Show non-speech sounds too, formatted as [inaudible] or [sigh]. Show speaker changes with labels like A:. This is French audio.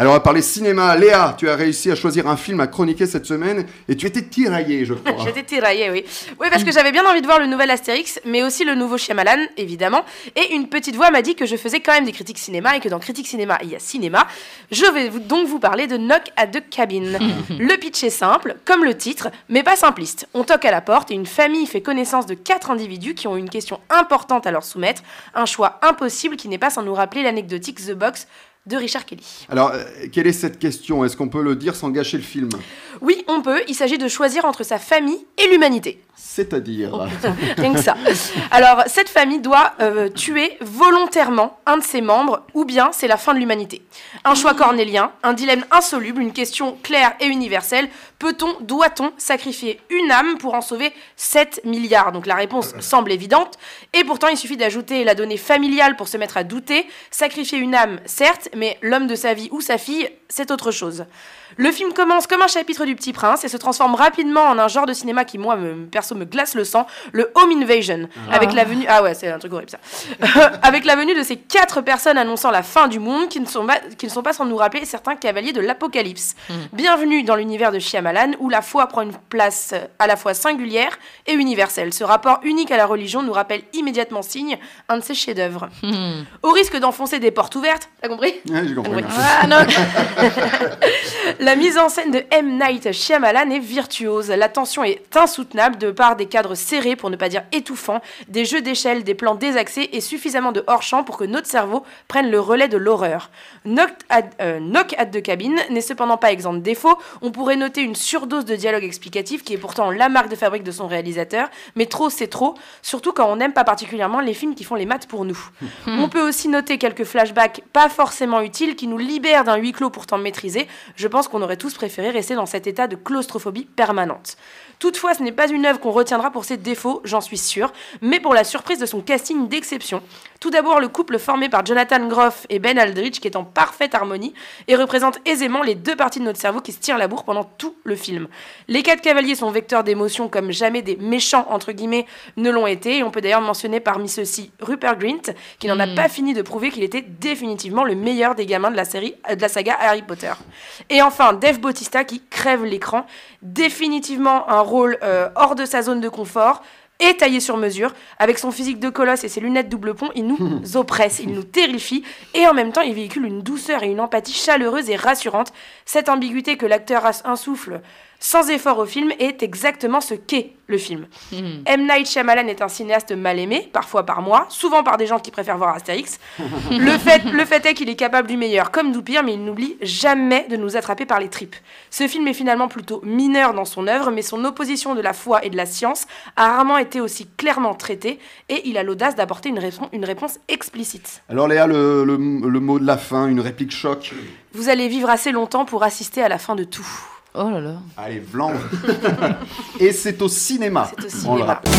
A: Alors, on va parler cinéma. Léa, tu as réussi à choisir un film à chroniquer cette semaine et tu étais tiraillée, je [laughs] crois.
B: J'étais tiraillée, oui. Oui, parce que j'avais bien envie de voir le nouvel Astérix, mais aussi le nouveau Shyamalan, évidemment. Et une petite voix m'a dit que je faisais quand même des critiques cinéma et que dans critique cinéma, il y a cinéma. Je vais vous- donc vous parler de Knock at the Cabin. [laughs] le pitch est simple, comme le titre, mais pas simpliste. On toque à la porte et une famille fait connaissance de quatre individus qui ont une question importante à leur soumettre. Un choix impossible qui n'est pas sans nous rappeler l'anecdotique The Box de Richard Kelly.
A: Alors, euh, quelle est cette question? Est-ce qu'on peut le dire sans gâcher le film?
B: Oui, on peut. Il s'agit de choisir entre sa famille et l'humanité.
A: C'est-à-dire
B: Rien que ça. Alors, cette famille doit euh, tuer volontairement un de ses membres, ou bien c'est la fin de l'humanité. Un choix cornélien, un dilemme insoluble, une question claire et universelle. Peut-on, doit-on sacrifier une âme pour en sauver 7 milliards? Donc la réponse semble évidente. Et pourtant, il suffit d'ajouter la donnée familiale pour se mettre à douter. Sacrifier une âme, certes, mais l'homme de sa vie ou sa fille, c'est autre chose. Le film commence comme un chapitre du Petit Prince et se transforme rapidement en un genre de cinéma qui, moi, me, perso, me glace le sang, le Home Invasion. Avec la venue. Ah ouais, c'est un truc horrible ça. [laughs] avec la venue de ces quatre personnes annonçant la fin du monde qui ne sont pas, qui ne sont pas sans nous rappeler certains cavaliers de l'Apocalypse. Bienvenue dans l'univers de Shyamalan où la foi prend une place à la fois singulière et universelle. Ce rapport unique à la religion nous rappelle immédiatement signe un de ses chefs-d'œuvre. Au risque d'enfoncer des portes ouvertes, t'as compris?
A: Ouais, j'ai compris.
B: Oui. Ah, non. La mise en scène de M. Night Shyamalan est virtuose. La tension est insoutenable de par des cadres serrés, pour ne pas dire étouffants, des jeux d'échelle, des plans désaxés et suffisamment de hors-champ pour que notre cerveau prenne le relais de l'horreur. Knock at, euh, Knock at the Cabin n'est cependant pas exempt de défauts. On pourrait noter une surdose de dialogue explicatif qui est pourtant la marque de fabrique de son réalisateur, mais trop c'est trop, surtout quand on n'aime pas particulièrement les films qui font les maths pour nous. On peut aussi noter quelques flashbacks pas forcément utiles qui nous libèrent d'un huis clos pourtant maîtrisé. Je pense qu'on aurait tous préféré rester dans cet état de claustrophobie permanente. Toutefois, ce n'est pas une œuvre qu'on retiendra pour ses défauts, j'en suis sûre, mais pour la surprise de son casting d'exception. Tout d'abord, le couple formé par Jonathan Groff et Ben Aldrich, qui est en parfaite harmonie et représente aisément les deux parties de notre cerveau qui se tirent la bourre pendant tout le film. Les quatre cavaliers sont vecteurs d'émotions comme jamais des méchants, entre guillemets, ne l'ont été, et on peut d'ailleurs mentionner parmi ceux-ci Rupert Grint, qui n'en a pas fini de prouver qu'il était définitivement le meilleur des gamins de la série, euh, de la saga Harry Potter. Et enfin, Dave Bautista qui crève l'écran, définitivement un rôle euh, hors de sa zone de confort, et taillé sur mesure. Avec son physique de colosse et ses lunettes double pont, il nous [laughs] oppresse, il nous terrifie, et en même temps, il véhicule une douceur et une empathie chaleureuse et rassurante. Cette ambiguïté que l'acteur insuffle sans effort au film est exactement ce qu'est le film. M. Night Shyamalan est un cinéaste mal aimé, parfois par moi, souvent par des gens qui préfèrent voir Astérix. [laughs] le, fait, le fait est qu'il est capable du meilleur comme du pire, mais il n'oublie jamais de nous attraper par les tripes. Ce film est finalement plutôt mineur dans son œuvre, mais son opposition de la foi et de la science a rarement été aussi clairement traitée, et il a l'audace d'apporter une, réponse- une réponse explicite.
A: Alors, Léa, le, le- le mot de la fin, une réplique choc.
B: Vous allez vivre assez longtemps pour assister à la fin de tout.
C: Oh là là.
A: Allez, Vlan [laughs] Et c'est au cinéma.
B: C'est au
A: On le
B: cinéma.
A: rappelle.